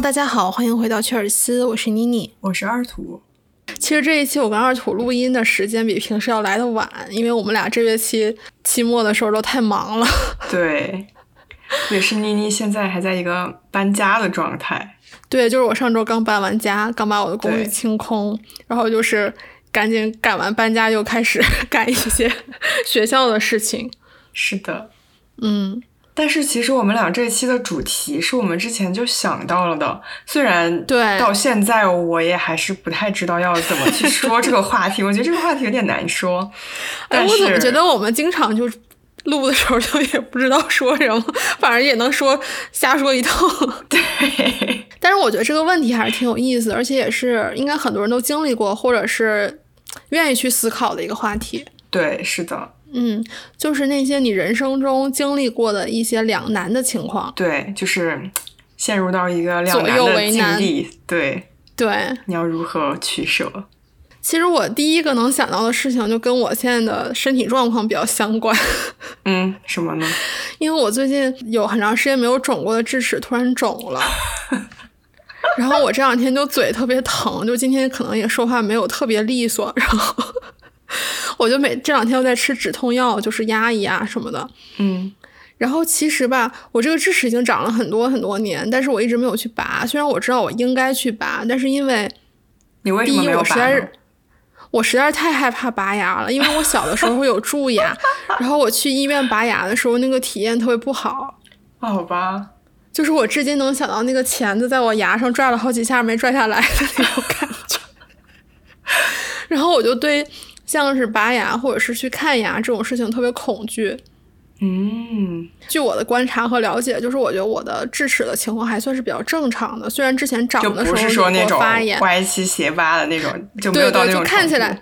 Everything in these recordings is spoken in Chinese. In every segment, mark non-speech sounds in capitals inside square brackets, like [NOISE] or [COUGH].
Hello，大家好，欢迎回到切尔西，我是妮妮，我是二土。其实这一期我跟二土录音的时间比平时要来的晚，因为我们俩这学期期末的时候都太忙了。[LAUGHS] 对，也是妮妮现在还在一个搬家的状态。对，就是我上周刚搬完家，刚把我的公寓清空，然后就是赶紧赶完搬家，又开始 [LAUGHS] 干一些 [LAUGHS] 学校的事情。是的，嗯。但是其实我们俩这一期的主题是我们之前就想到了的，虽然对到现在我也还是不太知道要怎么去说这个话题，[LAUGHS] 我觉得这个话题有点难说。但是我怎么觉得我们经常就录的时候就也不知道说什么，反正也能说瞎说一通。[LAUGHS] 对，但是我觉得这个问题还是挺有意思，而且也是应该很多人都经历过，或者是愿意去思考的一个话题。对，是的。嗯，就是那些你人生中经历过的一些两难的情况，对，就是陷入到一个两难的境地，对对，你要如何取舍？其实我第一个能想到的事情，就跟我现在的身体状况比较相关。[LAUGHS] 嗯，什么呢？因为我最近有很长时间没有肿过的智齿突然肿了，然后我这两天就嘴特别疼，就今天可能也说话没有特别利索，然后。[LAUGHS] 我就每这两天都在吃止痛药，就是压一压什么的。嗯，然后其实吧，我这个智齿已经长了很多很多年，但是我一直没有去拔。虽然我知道我应该去拔，但是因为你为什么没有拔？我实在是太害怕拔牙了，因为我小的时候有蛀牙，然后我去医院拔牙的时候，那个体验特别不好。[LAUGHS] 好吧，就是我至今能想到那个钳子在我牙上拽了好几下没拽下来的那种感觉。[LAUGHS] 然后我就对。像是拔牙或者是去看牙这种事情特别恐惧，嗯，据我的观察和了解，就是我觉得我的智齿的情况还算是比较正常的，虽然之前长的时候说那种发炎、歪七斜八的那种，就没有到那种看起来，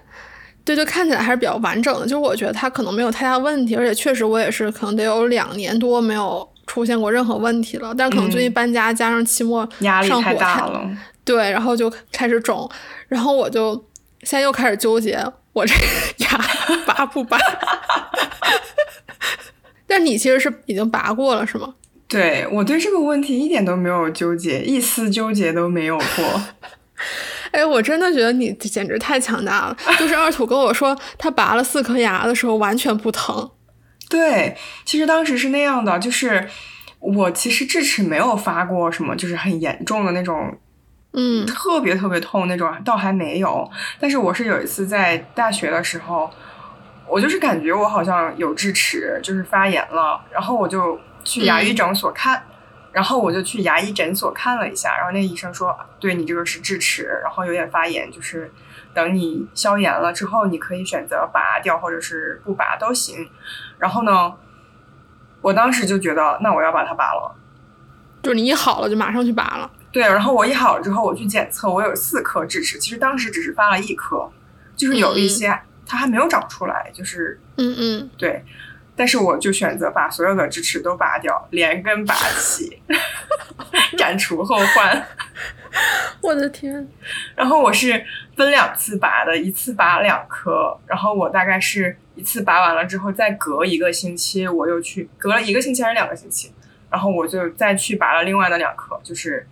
对，就看起来还是比较完整的。就是我觉得它可能没有太大问题，而且确实我也是可能得有两年多没有出现过任何问题了。但可能最近搬家加上期末压力太大了，对，然后就开始肿，然后我就现在又开始纠结。我这牙 [LAUGHS] 拔不拔？但你其实是已经拔过了，是吗？对我对这个问题一点都没有纠结，一丝纠结都没有过。[LAUGHS] 哎，我真的觉得你简直太强大了！就是二土跟我说他拔了四颗牙的时候完全不疼。[LAUGHS] 对，其实当时是那样的，就是我其实智齿没有发过什么，就是很严重的那种。嗯，特别特别痛那种，倒还没有。但是我是有一次在大学的时候，我就是感觉我好像有智齿，就是发炎了，然后我就去牙医诊所看，然后我就去牙医诊所看了一下，然后那医生说，对你这个是智齿，然后有点发炎，就是等你消炎了之后，你可以选择拔掉或者是不拔都行。然后呢，我当时就觉得，那我要把它拔了，就是你一好了就马上去拔了。对，然后我一好了之后，我去检测，我有四颗智齿。其实当时只是发了一颗，就是有一些它还没有长出来，就是嗯嗯，对。但是我就选择把所有的智齿都拔掉，连根拔起，[LAUGHS] 斩除后患。[LAUGHS] 我的天！然后我是分两次拔的，一次拔两颗，然后我大概是一次拔完了之后，再隔一个星期，我又去隔了一个星期还是两个星期，然后我就再去拔了另外的两颗，就是。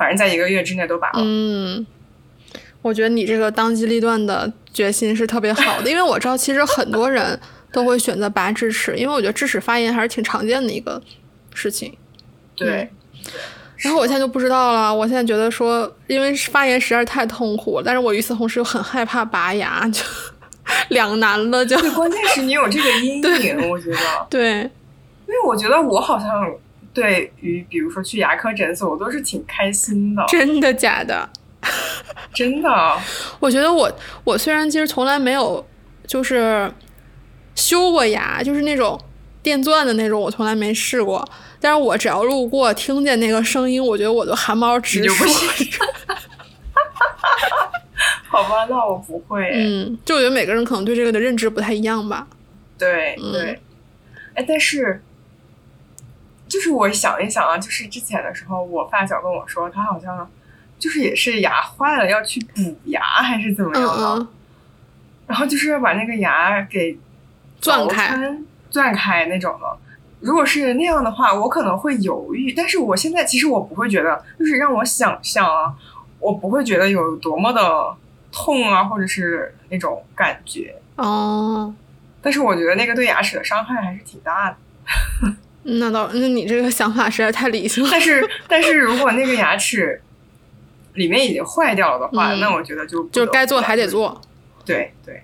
反正在一个月之内都拔了。嗯，我觉得你这个当机立断的决心是特别好的，因为我知道其实很多人都会选择拔智齿，因为我觉得智齿发炎还是挺常见的一个事情。对。然后我现在就不知道了，我现在觉得说，因为发炎实在是太痛苦了，但是我与此同时又很害怕拔牙，就 [LAUGHS] 两难了。就关键是你有这个阴影，我觉得。对。因为我觉得我好像。对于比如说去牙科诊所，我都是挺开心的。真的假的？[LAUGHS] [LAUGHS] 真的。我觉得我我虽然其实从来没有就是修过牙，就是那种电钻的那种，我从来没试过。但是我只要路过听见那个声音，我觉得我就汗毛直竖。[LAUGHS] 好吧，那我不会。嗯，就我觉得每个人可能对这个的认知不太一样吧。对对。哎，但是。就是我想一想啊，就是之前的时候，我发小跟我说，他好像就是也是牙坏了，要去补牙还是怎么样的，然后就是要把那个牙给钻开，钻开那种的。如果是那样的话，我可能会犹豫。但是我现在其实我不会觉得，就是让我想象啊，我不会觉得有多么的痛啊，或者是那种感觉。哦，但是我觉得那个对牙齿的伤害还是挺大的。[LAUGHS] 那倒，那你这个想法实在太理性了。但是，[LAUGHS] 但是如果那个牙齿里面已经坏掉了的话，嗯那我觉得就不就该做还得做。对对，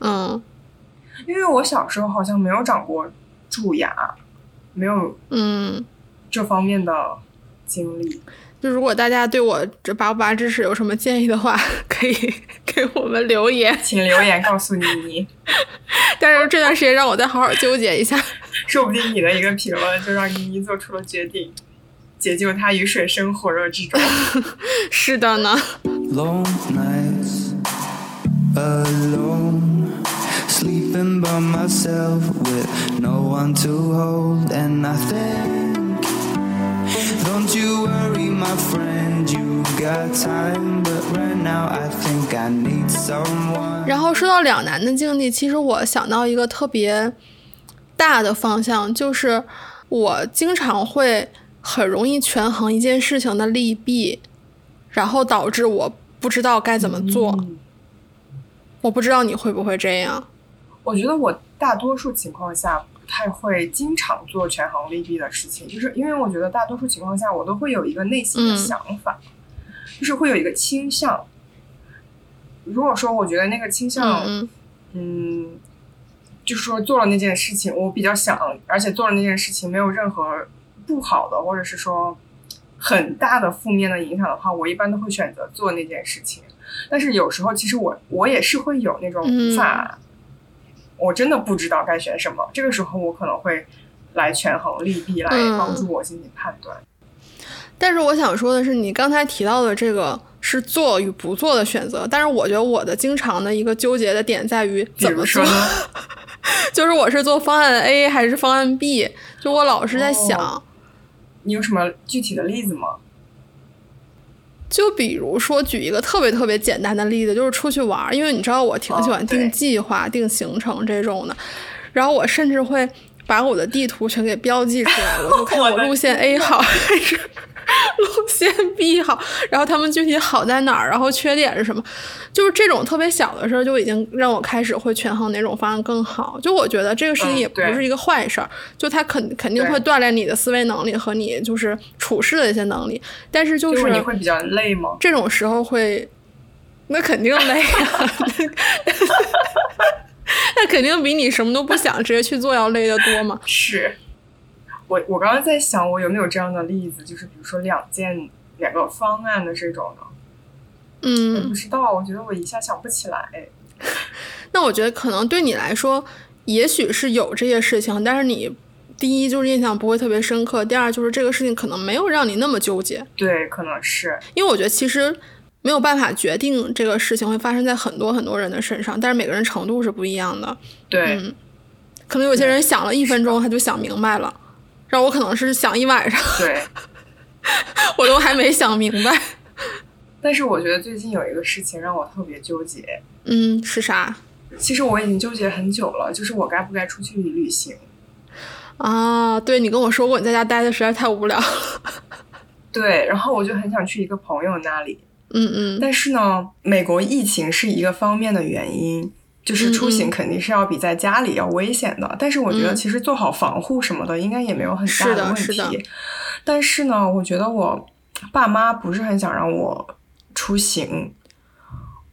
嗯因为我小时候好像没有长过蛀牙，没有嗯，这方面的经历。就如果大家对我这拔不拔智齿有什么建议的话，可以给我们留言。请留言告诉妮妮，[LAUGHS] 但是这段时间让我再好好纠结一下。说不定你的一个评论就让妮妮做出了决定，解救她于水深火热之中。是的呢，Long nights alone, sleeping by myself with no one to hold. And I think, don't you worry, my friend, you got time. But right now, I think I need someone. 然后说到两难的境地，其实我想到一个特别大的方向，就是我经常会很容易权衡一件事情的利弊，然后导致我不知道该怎么做。嗯我不知道你会不会这样。我觉得我大多数情况下不太会经常做权衡利弊的事情，就是因为我觉得大多数情况下我都会有一个内心的嗯想法，就是会有一个倾向。如果说我觉得那个倾向，嗯嗯，就是说做了那件事情，我比较想，而且做了那件事情没有任何不好的，或者是说很大的负面的影响的话，我一般都会选择做那件事情。但是有时候，其实我我也是会有那种嗯无法，我真的不知道该选什么。这个时候，我可能会来权衡利弊，来嗯帮助我进行判断。但是我想说的是，你刚才提到的这个是做与不做的选择，但是我觉得我的经常的一个纠结的点在于比怎么说，呢，[LAUGHS] [LAUGHS] 就是我是做方案 A 还是方案 B，就我老是在想。哦你有什么具体的例子吗？就比如说，举一个特别特别简单的例子，就是出去玩儿，因为你知道我挺喜欢定计划、定行程这种的，然后我甚至会把我的地图全给标记出来，[LAUGHS] 我就看我路线 A 好还是 [LAUGHS] 路线 B 好，然后他们具体好在哪儿，然后缺点是什么，就是这种特别小的事儿，就已经让我开始会权衡哪种方案更好。就我觉得这个事情嗯也不是一个坏事儿，就它肯肯定会锻炼你的思维能力和你就是处事的一些能力，但是就就是你会比较累吗？这种时候会，那肯定累啊，[LAUGHS] 那肯定比你什么都不想直接去做要累得多嘛。[LAUGHS] 是，我我刚刚在想，我有没有这样的例子，就是比如说两件两个方案的这种的，我不嗯，知道，我觉得我一下想不起来。[LAUGHS] 那我觉得可能对你来说，也许是有这些事情，但是你第一就是印象不会特别深刻，第二就是这个事情可能没有让你那么纠结，对，可能是，因为我觉得其实。没有办法决定这个事情会发生在很多很多人的身上，但是每个人程度是不一样的。对，嗯可能有些人想了一分钟他就想明白了，然后我可能是想一晚上，对。[LAUGHS] 我都还没想明白。但是我觉得最近有一个事情让我特别纠结，嗯，是啥其实我已经纠结很久了，就是我该不该出去旅行。啊？对你跟我说过，你在家待的实在太无聊。对，然后我就很想去一个朋友那里，嗯嗯但是呢，美国疫情是一个方面的原因，就是出嗯行肯定是要比在家里要危险的。但是我觉得嗯其实做好防护什么的，应该也没有很大的问题。但是呢，我觉得我爸妈不是很想让我出行。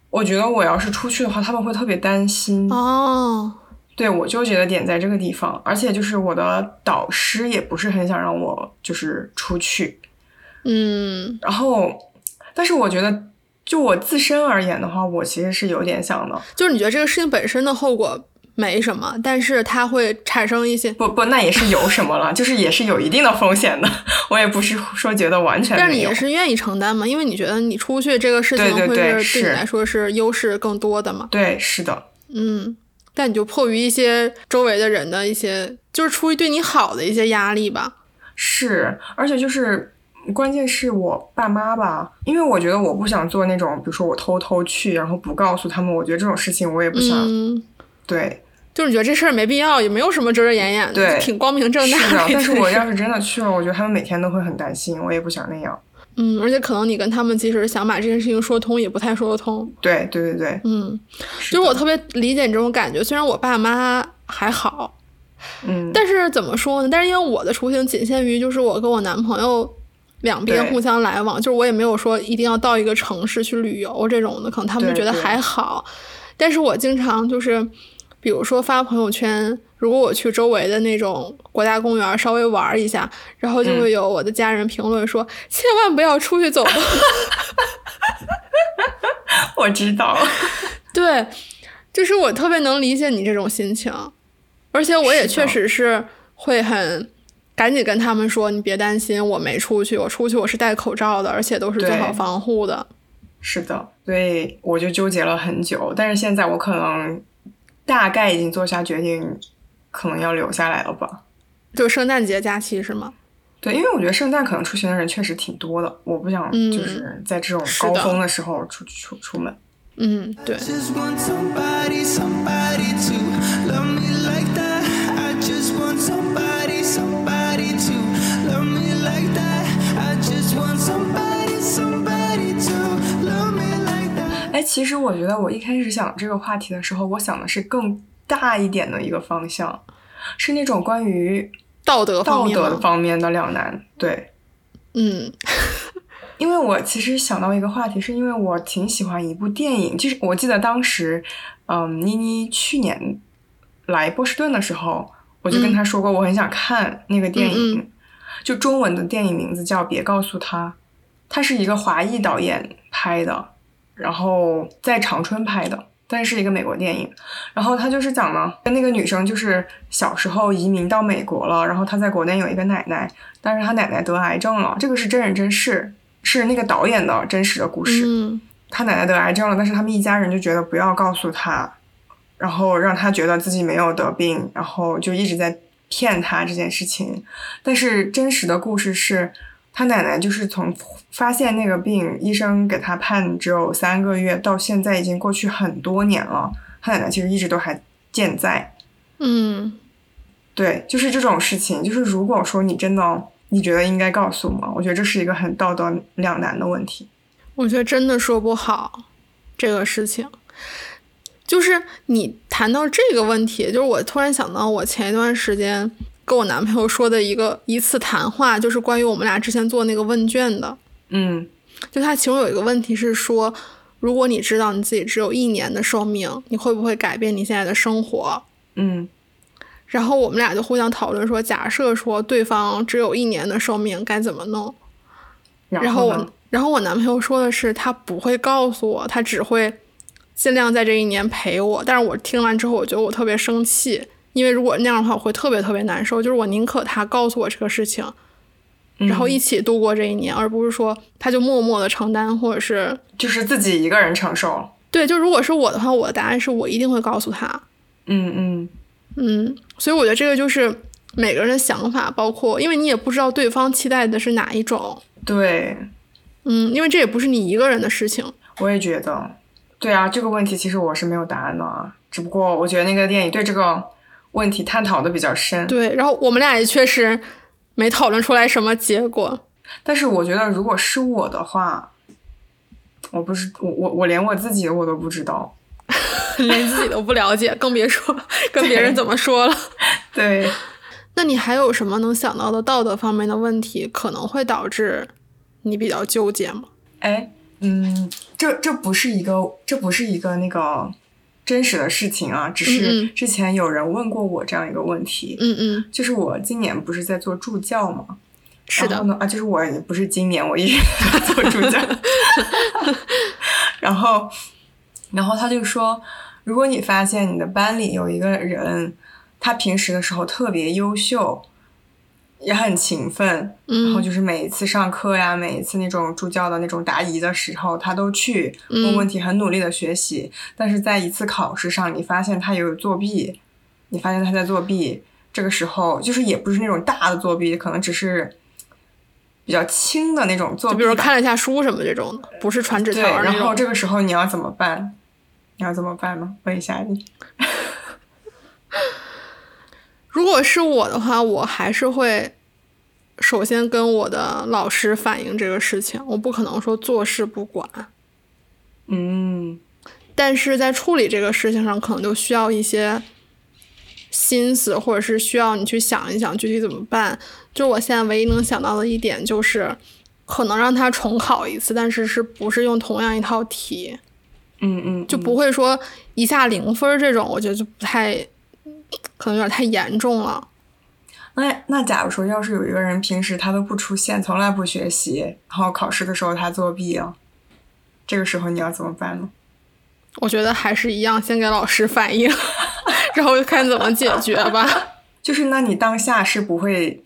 我觉得我要是出去的话，他们会特别担心。哦，对我纠结的点在这个地方，而且就是我的导师也不是很想让我就是出去。嗯然后，但是我觉得，就我自身而言的话，我其实是有点想的。就是你觉得这个事情本身的后果没什么，但是它会产生一些，不不，那也是有什么了，就是也是有一定的风险的。[LAUGHS] 我也不是说觉得完全但是你也是愿意承担嘛？因为你觉得你出去这个事情对对会是对你来说是优势更多的嘛？对，是的，嗯，但你就迫于一些周围的人的一些，就是出于对你好的一些压力吧。是，而且就是。关键是我爸妈吧，因为我觉得我不想做那种，比如说我偷偷去，然后不告诉他们，我觉得这种事情我也不想。嗯对，就是你觉得这事儿没必要，也没有什么遮遮掩掩的，对挺光明正大是的，但是我要是是真的去了，我觉得他们每天都会很担心，我也不想那样。嗯，而且可能你跟他们即使想把这件事情说通，也不太说得通。对对对对，嗯，就是我特别理解你这种感觉。虽然我爸妈还好，嗯，但是怎么说呢？但是因为我的出行仅限于就是我跟我男朋友两边互相来往，就是我也没有说一定要到一个城市去旅游这种的，可能他们就觉得还好。但是我经常就是，比如说发朋友圈，如果我去周围的那种国家公园稍微玩一下，然后就嗯会有我的家人评论说，千万不要出去走动。[LAUGHS] [LAUGHS] 我知道，对，就是我特别能理解你这种心情，而且我也确实是会很赶紧跟他们说，你别担心，我没出去，我出去我是戴口罩的，而且都是做好防护的。是的，所以我就纠结了很久，但是现在我可能大概已经做下决定，可能要留下来了吧。就圣诞节假期是吗？对，因为我觉得圣诞可能出行的人确实挺多的，我不想嗯就是在这种高峰的时候出出出门。嗯，对，其实我觉得我一开始想这个话题的时候，我想的是更大一点的一个方向，是那种关于道德方道德方面的两难。对，嗯。[LAUGHS] 因为我其实想到一个话题，是因为我挺喜欢一部电影，就是我记得当时，嗯，妮妮去年来波士顿的时候，我就跟她说过，我很想看那个电影，嗯。就中文的电影名字叫《别告诉他》，它是一个华裔导演拍的，然后在长春拍的。但是一个美国电影，然后他就是讲呢，那个女生就是小时候移民到美国了，然后她在国内有一个奶奶，但是她奶奶得癌症了，这个是真人真事，是那个导演的真实的故事。嗯他奶奶得癌症了，但是他们一家人就觉得不要告诉她，然后让她觉得自己没有得病，然后就一直在骗她这件事情。但是真实的故事是，他奶奶就是从发现那个病，医生给他判只有三个月，到现在已经过去很多年了，他奶奶其实一直都还健在。嗯，对，就是这种事情，就是如果说你真的你觉得应该告诉吗？我觉得这是一个很道德两难的问题。我觉得真的说不好这个事情。就是你谈到这个问题，就是我突然想到，我前一段时间跟我男朋友说的一个一次谈话，就是关于我们俩之前做那个问卷的。嗯就他其中有一个问题是说，如果你知道你自己只有一年的寿命，你会不会改变你现在的生活？嗯然后我们俩就互相讨论说，假设说对方只有一年的寿命该怎么弄？然后呢我，然后我男朋友说的是，他不会告诉我，他只会尽量在这一年陪我。但是我听完之后，我觉得我特别生气，因为如果那样的话，我会特别特别难受。就是我宁可他告诉我这个事情，然后一起度过这一年，而不是说他就默默的承担，或者是就是自己一个人承受。对。就如果是我的话，我的答案是我一定会告诉他。嗯嗯，嗯，所以我觉得这个就是每个人的想法，包括因为你也不知道对方期待的是哪一种。对，嗯，因为这也不是你一个人的事情。我也觉得。对啊，这个问题其实我是没有答案的啊，只不过我觉得那个电影对这个问题探讨的比较深。对，然后我们俩也确实没讨论出来什么结果。但是我觉得如果是我的话，我不是我我我连我自己我都不知道。[LAUGHS] 连自己都不了解，更别说跟别人怎么说了。[LAUGHS] 对，那你还有什么能想到的道德方面的问题，可能会导致你比较纠结吗？哎，嗯，这这不是一个这不是一个那个真实的事情啊，只嗯是嗯之前有人问过我这样一个问题，嗯嗯，就是我今年不是在做助教吗？是的，然后呢，啊，就是我也不是今年，我一直在做助教。[LAUGHS] 然后，然后他就说，如果你发现你的班里有一个人，他平时的时候特别优秀，也很勤奋，然后嗯就是每一次上课呀，每一次那种助教的那种答疑的时候，他都去问嗯问题，很努力的学习。但是在一次考试上，你发现他有作弊，你发现他在作弊，这个时候就是也不是那种大的作弊，可能只是比较轻的那种作弊。就比如看了一下书什么这种的，不是传纸，条然后。这个时候你要怎么办？你要怎么办呢？问一下你。如果是我的话，我还是会首先跟我的老师反映这个事情，我不可能说坐视不管。嗯但是在处理这个事情上，可能就需要一些心思，或者是需要你去想一想具体怎么办。就我现在唯一能想到的一点就是，可能让他重考一次，但是是不是用同样一套题，嗯嗯，就不会说一下零分这种，我觉得就不太，可能有点太严重了。那那假如说，要是有一个人平时他都不出现，从来不学习，然后考试的时候他作弊了，这个时候你要怎么办呢？我觉得还是一样，先给老师反映，[LAUGHS] 然后看怎么解决吧。[LAUGHS] 就是那你当下是不会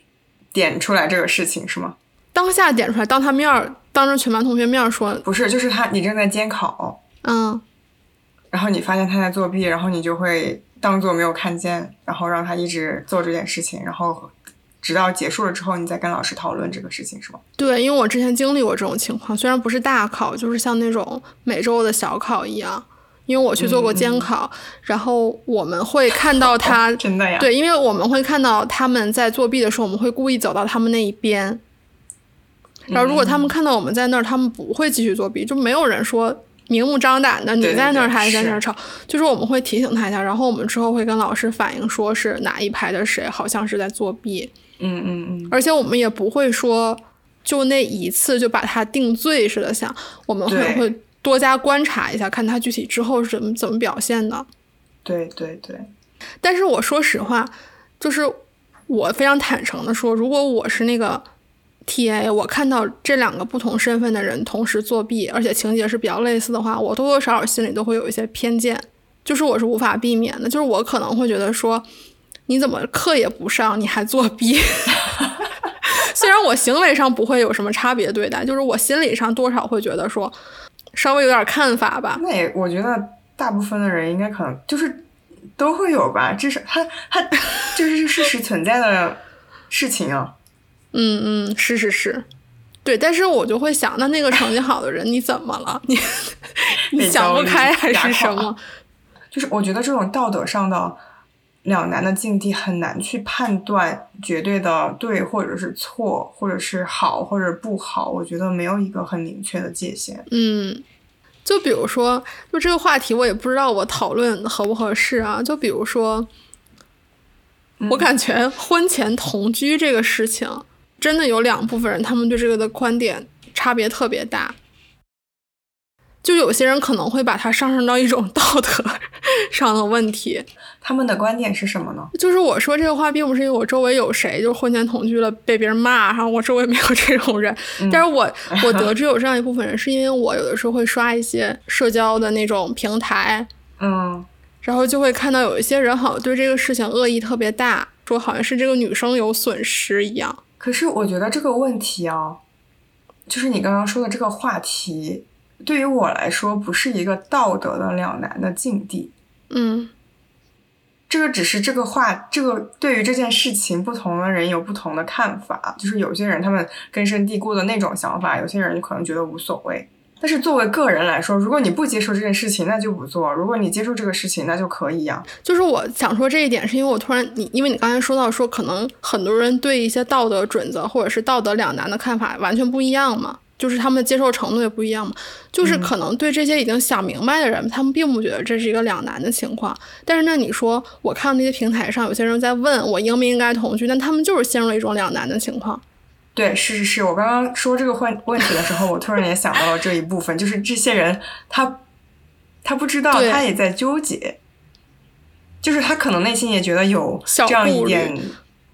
点出来这个事情是吗？当下点出来，当他面儿，当着全班同学面儿说，不是，就是他你正在监考，嗯，然后你发现他在作弊，然后你就会当做没有看见，然后让他一直做这件事情，然后直到结束了之后，你再跟老师讨论这个事情是吗？对，因为我之前经历过这种情况，虽然不是大考，就是像那种每周的小考一样。因为我去做过监考，然后我们会看到他，真的呀？对，因为我们会看到他们在作弊的时候，我们会故意走到他们那一边，然后如果他们看到我们在那儿，他们不会继续作弊，就没有人说明目张胆的你在那儿，他还在那儿吵，就是我们会提醒他一下，然后我们之后会跟老师反映，说是哪一排的谁好像是在作弊，嗯嗯嗯，而且我们也不会说就那一次就把他定罪似的想，我们会对。会多加观察一下，看他具体之后是怎么怎么表现的。对对对，但是我说实话，就是我非常坦诚的说，如果我是那个 TA，我看到这两个不同身份的人同时作弊，而且情节是比较类似的话，我多多少少心里都会有一些偏见，就是我是无法避免的，就是我可能会觉得说，你怎么课也不上，你还作弊？[LAUGHS] 虽然我行为上不会有什么差别对待，就是我心理上多少会觉得说，稍微有点看法吧。那也我觉得大部分的人应该可能就是都会有吧，至少他他就是事实存在的事情啊。嗯嗯，是是是，对，但是我就会想，那那个成绩好的人你怎么了？你 [LAUGHS] 你想不开还是什么？就是我觉得这种道德上的两难的境地很难去判断绝对的对或者是错，或者是好或者不好。我觉得没有一个很明确的界限。嗯，就比如说，就这个话题，我也不知道我讨论合不合适啊。就比如说，我感觉婚前同居这个事情，真的有两部分人，他们对这个的观点差别特别大。就有些人可能会把它上升到一种道德上的问题，他们的观点是什么呢？就是我说这个话，并不是因为我周围有谁就婚前同居了被别人骂，然后我周围没有这种人。但是我 [LAUGHS] 我得知有这样一部分人，是因为我有的时候会刷一些社交的那种平台，嗯然后就会看到有一些人好像对这个事情恶意特别大，说好像是这个女生有损失一样。可是我觉得这个问题啊，就是你刚刚说的这个话题，对于我来说不是一个道德的两难的境地。嗯这个只是这个话，这个对于这件事情，不同的人有不同的看法。就是有些人他们根深蒂固的那种想法，有些人可能觉得无所谓。但是作为个人来说，如果你不接受这件事情，那就不做；如果你接受这个事情，那就可以呀、就是我想说这一点，是因为我突然你，因为你刚才说到说，可能很多人对一些道德准则或者是道德两难的看法完全不一样嘛，就是他们的接受程度也不一样嘛。就是可能对这些已经想明白的人，他们并不觉得这是一个两难的情况。但是那你说，我看到那些平台上有些人在问我应不应该同居，但他们就是陷入了一种两难的情况。对，是是是，我刚刚说这个问问题的时候，我突然也想到了这一部分，就是这些人他他不知道，他也在纠结，就是他可能内心也觉得有这样一点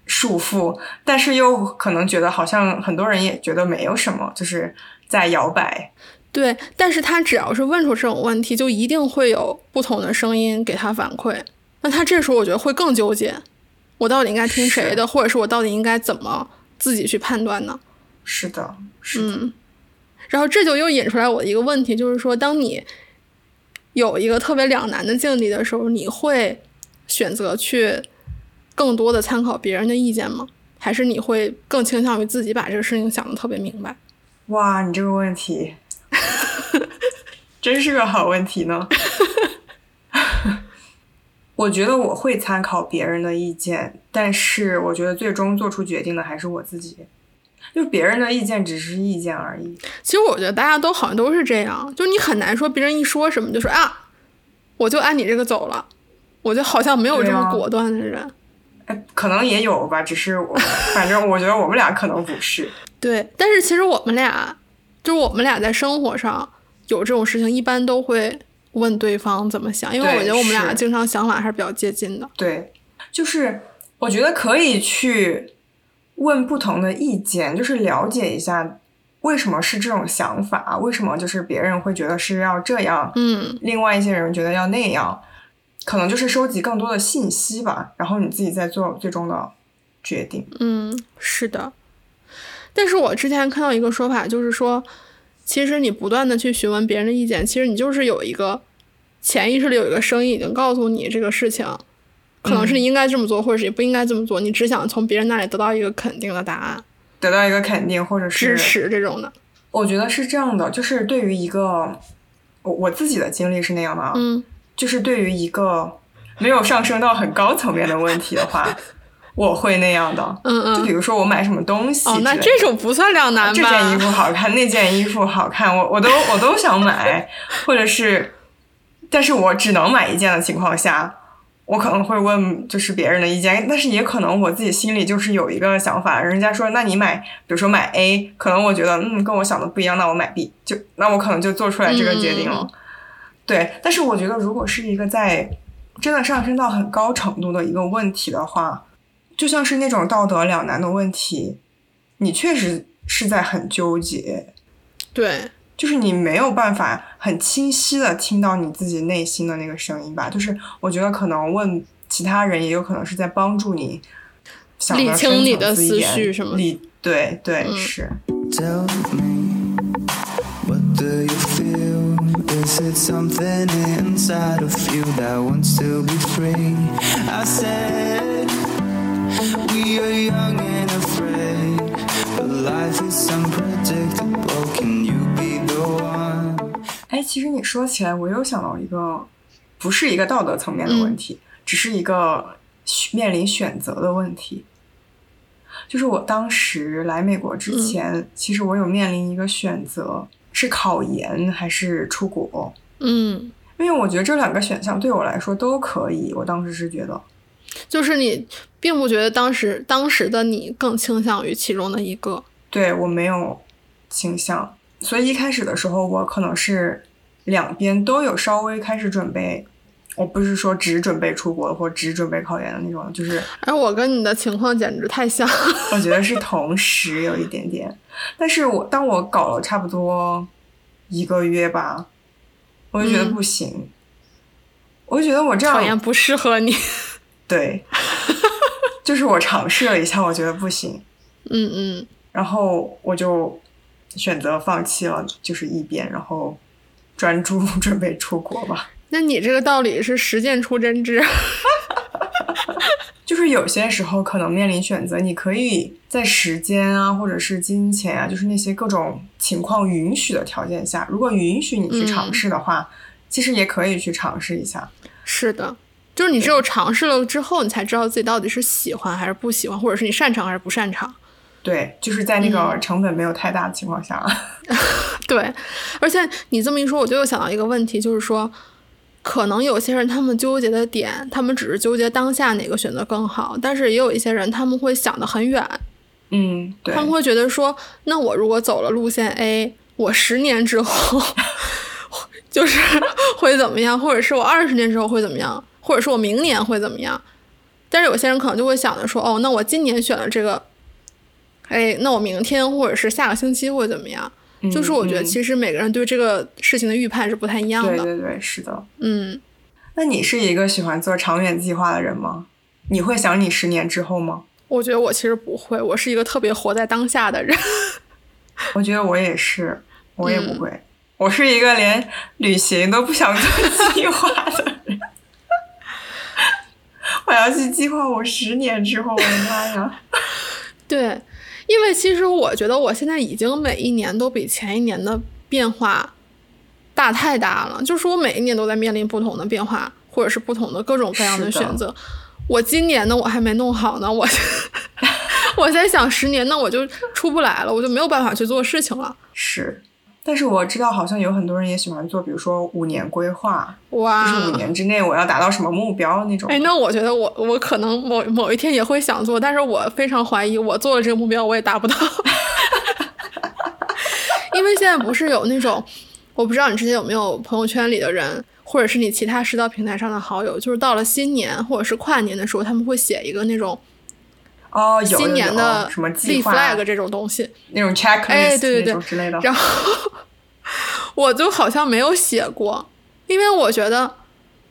束缚，但是又可能觉得好像很多人也觉得没有什么，就是在摇摆。对，但是他只要是问出这种问题，就一定会有不同的声音给他反馈。那他这时候我觉得会更纠结，我到底应该听谁的，或者是我到底应该怎么自己去判断呢？是的，是的，嗯，然后这就又引出来我的一个问题，就是说，当你有一个特别两难的境地的时候，你会选择去更多的参考别人的意见吗？还是你会更倾向于自己把这个事情想的特别明白？哇，你这个问题 [LAUGHS] 真是个好问题呢。我觉得我会参考别人的意见，但是我觉得最终做出决定的还是我自己。就别人的意见只是意见而已。其实我觉得大家都好像都是这样，就你很难说别人一说什么就说啊，我就按你这个走了。我就好像没有这么果断的人。哎，可能也有吧，只是我，反正我觉得我们俩可能不是。[LAUGHS] 对，但是其实我们俩，就是我们俩在生活上有这种事情，一般都会问对方怎么想，因为我觉得我们俩经常想法还是比较接近的。对，就是我觉得可以去问不同的意见，就是了解一下为什么是这种想法，为什么就是别人会觉得是要这样，嗯，另外一些人觉得要那样。可能就是收集更多的信息吧，然后你自己再做最终的决定。嗯，是的。但是我之前看到一个说法，就是说，其实你不断的去询问别人的意见，其实你就是有一个潜意识里有一个声音已经告诉你这个事情，可能是你应该这么做，或者是也不应该这么做，你只想从别人那里得到一个肯定的答案，得到一个肯定或者是支持这种的。我觉得是这样的，就是对于一个我我自己的经历是那样的，嗯。就是对于一个没有上升到很高层面的问题的话，我会那样的。嗯嗯。就比如说我买什么东西，哦，那这种不算两难吧？这件衣服好看，那件衣服好看，我我都我都想买，[LAUGHS] 或者是，但是我只能买一件的情况下，我可能会问就是别人的意见，但是也可能我自己心里就是有一个想法，人家说那你买，比如说买 A，可能我觉得嗯跟我想的不一样，那我买 B，就那我可能就做出来这个决定了。对，但是我觉得，如果是一个在真的上升到很高程度的一个问题的话，就像是那种道德两难的问题，你确实是在很纠结。对，就是你没有办法很清晰的听到你自己内心的那个声音吧。就是我觉得可能问其他人，也有可能是在帮助你理清你的思绪，什么理对对是。Is it something inside of you that wants to be free? I said, we are young and afraid, but life is unpredictable. Can you be the one? 哎，其实你说起来，我又想到一个，不是一个道德层面的问题，只是一个面临选择的问题。就是我当时来美国之前，其实我有面临一个选择。是考研还是出国？嗯，因为我觉得这两个选项对我来说都可以。我当时是觉得，就是你并不觉得当时当时的你更倾向于其中的一个。对我没有倾向，所以一开始的时候我可能是两边都有稍微开始准备。我不是说只准备出国或只准备考研的那种，就是。哎，我跟你的情况简直太像。我觉得是同时有一点点，但是我当我搞了差不多一个月吧，我就觉得不行，我就觉得我这样考研不适合你。对，[LAUGHS] 就是我尝试了一下，我觉得不行。嗯嗯。然后我就选择放弃了，就是一边，然后专注 [LAUGHS] 准备出国吧。那你这个道理是实践出真知，[LAUGHS] 就是有些时候可能面临选择，你可以在时间啊，或者是金钱啊，就是那些各种情况允许的条件下，如果允许你去尝试的话，其实也可以去尝试一下。是的，就是你只有尝试了之后，你才知道自己到底是喜欢还是不喜欢，或者是你擅长还是不擅长。对，就是在那个成本没有太大的情况下。[LAUGHS] 对，而且你这么一说，我就又想到一个问题，就是说。可能有些人他们纠结的点，他们只是纠结当下哪个选择更好，但是也有一些人他们会想得很远，嗯，对，他们会觉得说，那我如果走了路线 A，我十年之后 [LAUGHS] 就是 [LAUGHS] 会怎么样，或者是我二十年之后会怎么样，或者说我明年会怎么样？但是有些人可能就会想着说，哦，那我今年选了这个，哎，那我明天或者是下个星期会怎么样？就是我觉得，其实每个人对这个事情的预判是不太一样的。对对对，是的。嗯，那你是一个喜欢做长远计划的人吗？你会想你十年之后吗？我觉得我其实不会，我是一个特别活在当下的人。[LAUGHS] 我觉得我也是，我也不会。我是一个连旅行都不想做计划的人。我要去计划我十年之后，我的妈呀！[LAUGHS] 对。因为其实我觉得我现在已经每一年都比前一年的变化大太大了，就是我每一年都在面临不同的变化，或者是不同的各种各样的选择。我今年呢，我还没弄好呢，我 [LAUGHS] 我在想十年那，我就出不来了，我就没有办法去做事情了。是。但是我知道，好像有很多人也喜欢做，比如说五年规划，哇，就是五年之内我要达到什么目标那种。哎，那我觉得我我可能某某一天也会想做，但是我非常怀疑，我做了这个目标我也达不到，[LAUGHS] 因为现在不是有那种，我不知道你之前有没有朋友圈里的人，或者是你其他社交平台上的好友，就是到了新年或者是跨年的时候，他们会写一个那种哦，有新年的什么立计划 flag 这种东西，那种 checklist 哎对对对那种之类的。[LAUGHS] 然后我就好像没有写过，因为我觉得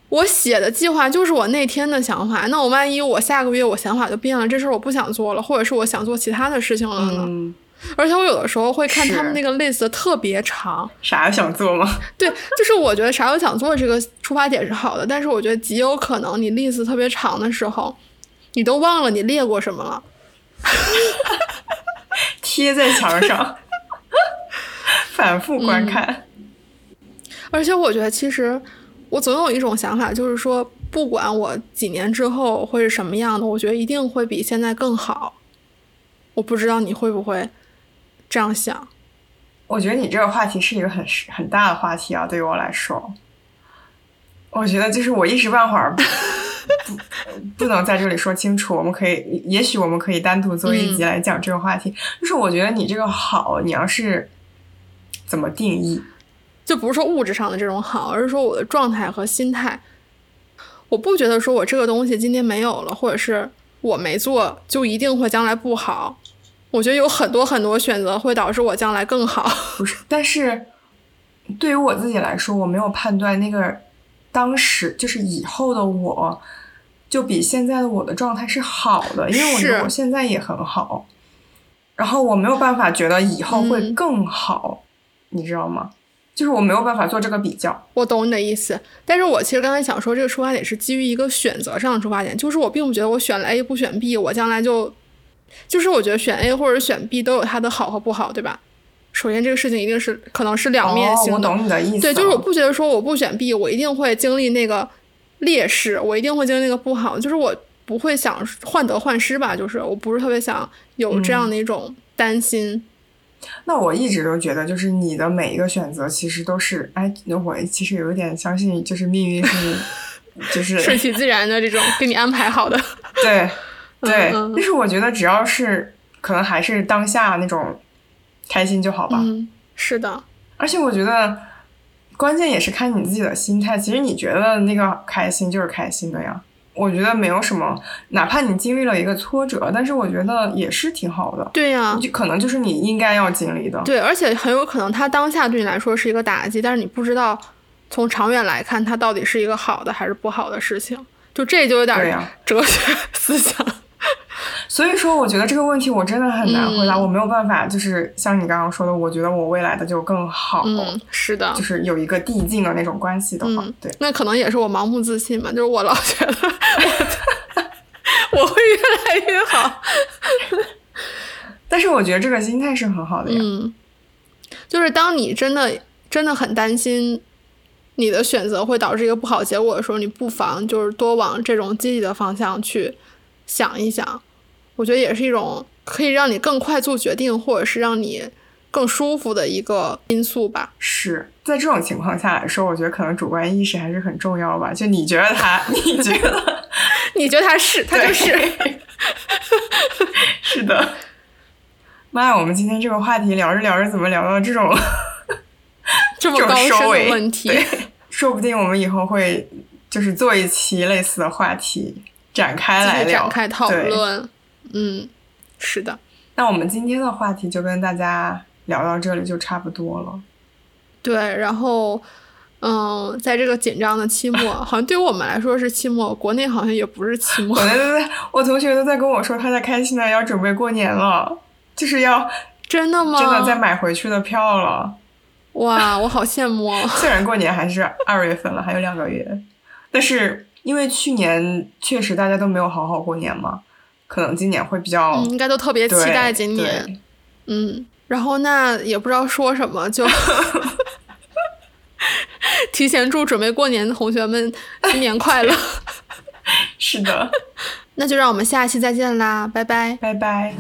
我写的计划就是我那天的想法。那我万一我下个月我想法就变了，这事儿我不想做了，或者是我想做其他的事情了呢？嗯，而且我有的时候会看他们那个 list 特别长，啥想做吗？[LAUGHS] 对，就是我觉得啥都想做这个出发点是好的，但是我觉得极有可能你 list 特别长的时候，你都忘了你列过什么了。[LAUGHS] 贴在墙上，反复观看。而且我觉得，其实我总有一种想法，就是说，不管我几年之后会是什么样的，我觉得一定会比现在更好。我不知道你会不会这样想。我觉得你这个话题是一个很很大的话题啊，对于我来说，我觉得就是我一时半会儿不不不能在这里说清楚。我们可以，也许我们可以单独做一集来讲这个话题。就是我觉得你这个好，你要是怎么定义？就不是说物质上的这种好，而是说我的状态和心态。我不觉得说我这个东西今天没有了，或者是我没做，就一定会将来不好。我觉得有很多很多选择会导致我将来更好。不是，但是对于我自己来说，我没有判断那个当时就是以后的我，就比现在的我的状态是好的，因为我觉得我现在也很好，然后我没有办法觉得以后会嗯更好，你知道吗？就是我没有办法做这个比较。我懂你的意思，但是我其实刚才想说，这个出发点是基于一个选择上的出发点，就是我并不觉得我选了 A 不选 B，我将来就，就是我觉得选 A 或者选 B 都有它的好和不好，对吧？首先这个事情一定是可能是两面哦，我性的，懂你的意思。对，就是我不觉得说我不选 B，我一定会经历那个劣势，我一定会经历那个不好，就是我不会想患得患失吧，就是我不是特别想有这样的一种担心。那我一直都觉得，就是你的每一个选择其实都是，哎，我其实有一点相信，就是命运是，[LAUGHS] 就是顺其自然的这种 [LAUGHS] 给你安排好的，对对，嗯嗯。但是我觉得只要是可能还是当下那种开心就好吧。嗯，是的，而且我觉得关键也是看你自己的心态。其实你觉得那个开心就是开心的呀。我觉得没有什么，哪怕你经历了一个挫折，但是我觉得也是挺好的。对呀、就可能就是你应该要经历的。对，而且很有可能他当下对你来说是一个打击，但是你不知道从长远来看，它到底是一个好的还是不好的事情。就这就有点哲学思想。所以说，我觉得这个问题我真的很难回答，嗯我没有办法，就是像你刚刚说的，我觉得我未来的就更好，嗯，是的就，是有一个递进的那种关系的话，嗯对。那可能也是我盲目自信嘛，就是我老觉得我 [LAUGHS] 我会越来越好。[LAUGHS] 但是我觉得这个心态是很好的呀。嗯，就是当你真的真的很担心你的选择会导致一个不好结果的时候，你不妨就是多往这种积极的方向去想一想。我觉得也是一种可以让你更快做决定，或者是让你更舒服的一个因素吧。是在这种情况下来说，我觉得可能主观意识还是很重要吧。就你觉得他，[LAUGHS] 你觉得 [LAUGHS] 你觉得他是，他就是。[LAUGHS] 是的。妈呀，我们今天这个话题聊着聊着，怎么聊到这种这么高深的问题？说不定我们以后会就是做一期类似的话题展开来聊，展开讨论。嗯，是的，那我们今天的话题就跟大家聊到这里就差不多了。对。然后，嗯，在这个紧张的期末，好像对于我们来说是期末，国内好像也不是期末。[LAUGHS] 对对对，我同学都在跟我说，他在开心的要准备过年了，就是要 [LAUGHS] 真的吗？真的在买回去的票了。[LAUGHS] 哇，我好羡慕哦。虽然过年还是二月份了，还有两个月，但是因为去年确实大家都没有好好过年嘛，可能今年会比较、嗯，应该都特别期待今年。嗯，然后那也不知道说什么，就 [LAUGHS] 提前祝准备过年的同学们新年快乐。[LAUGHS] 是的，[LAUGHS] 那就让我们下期再见啦，拜拜。拜拜。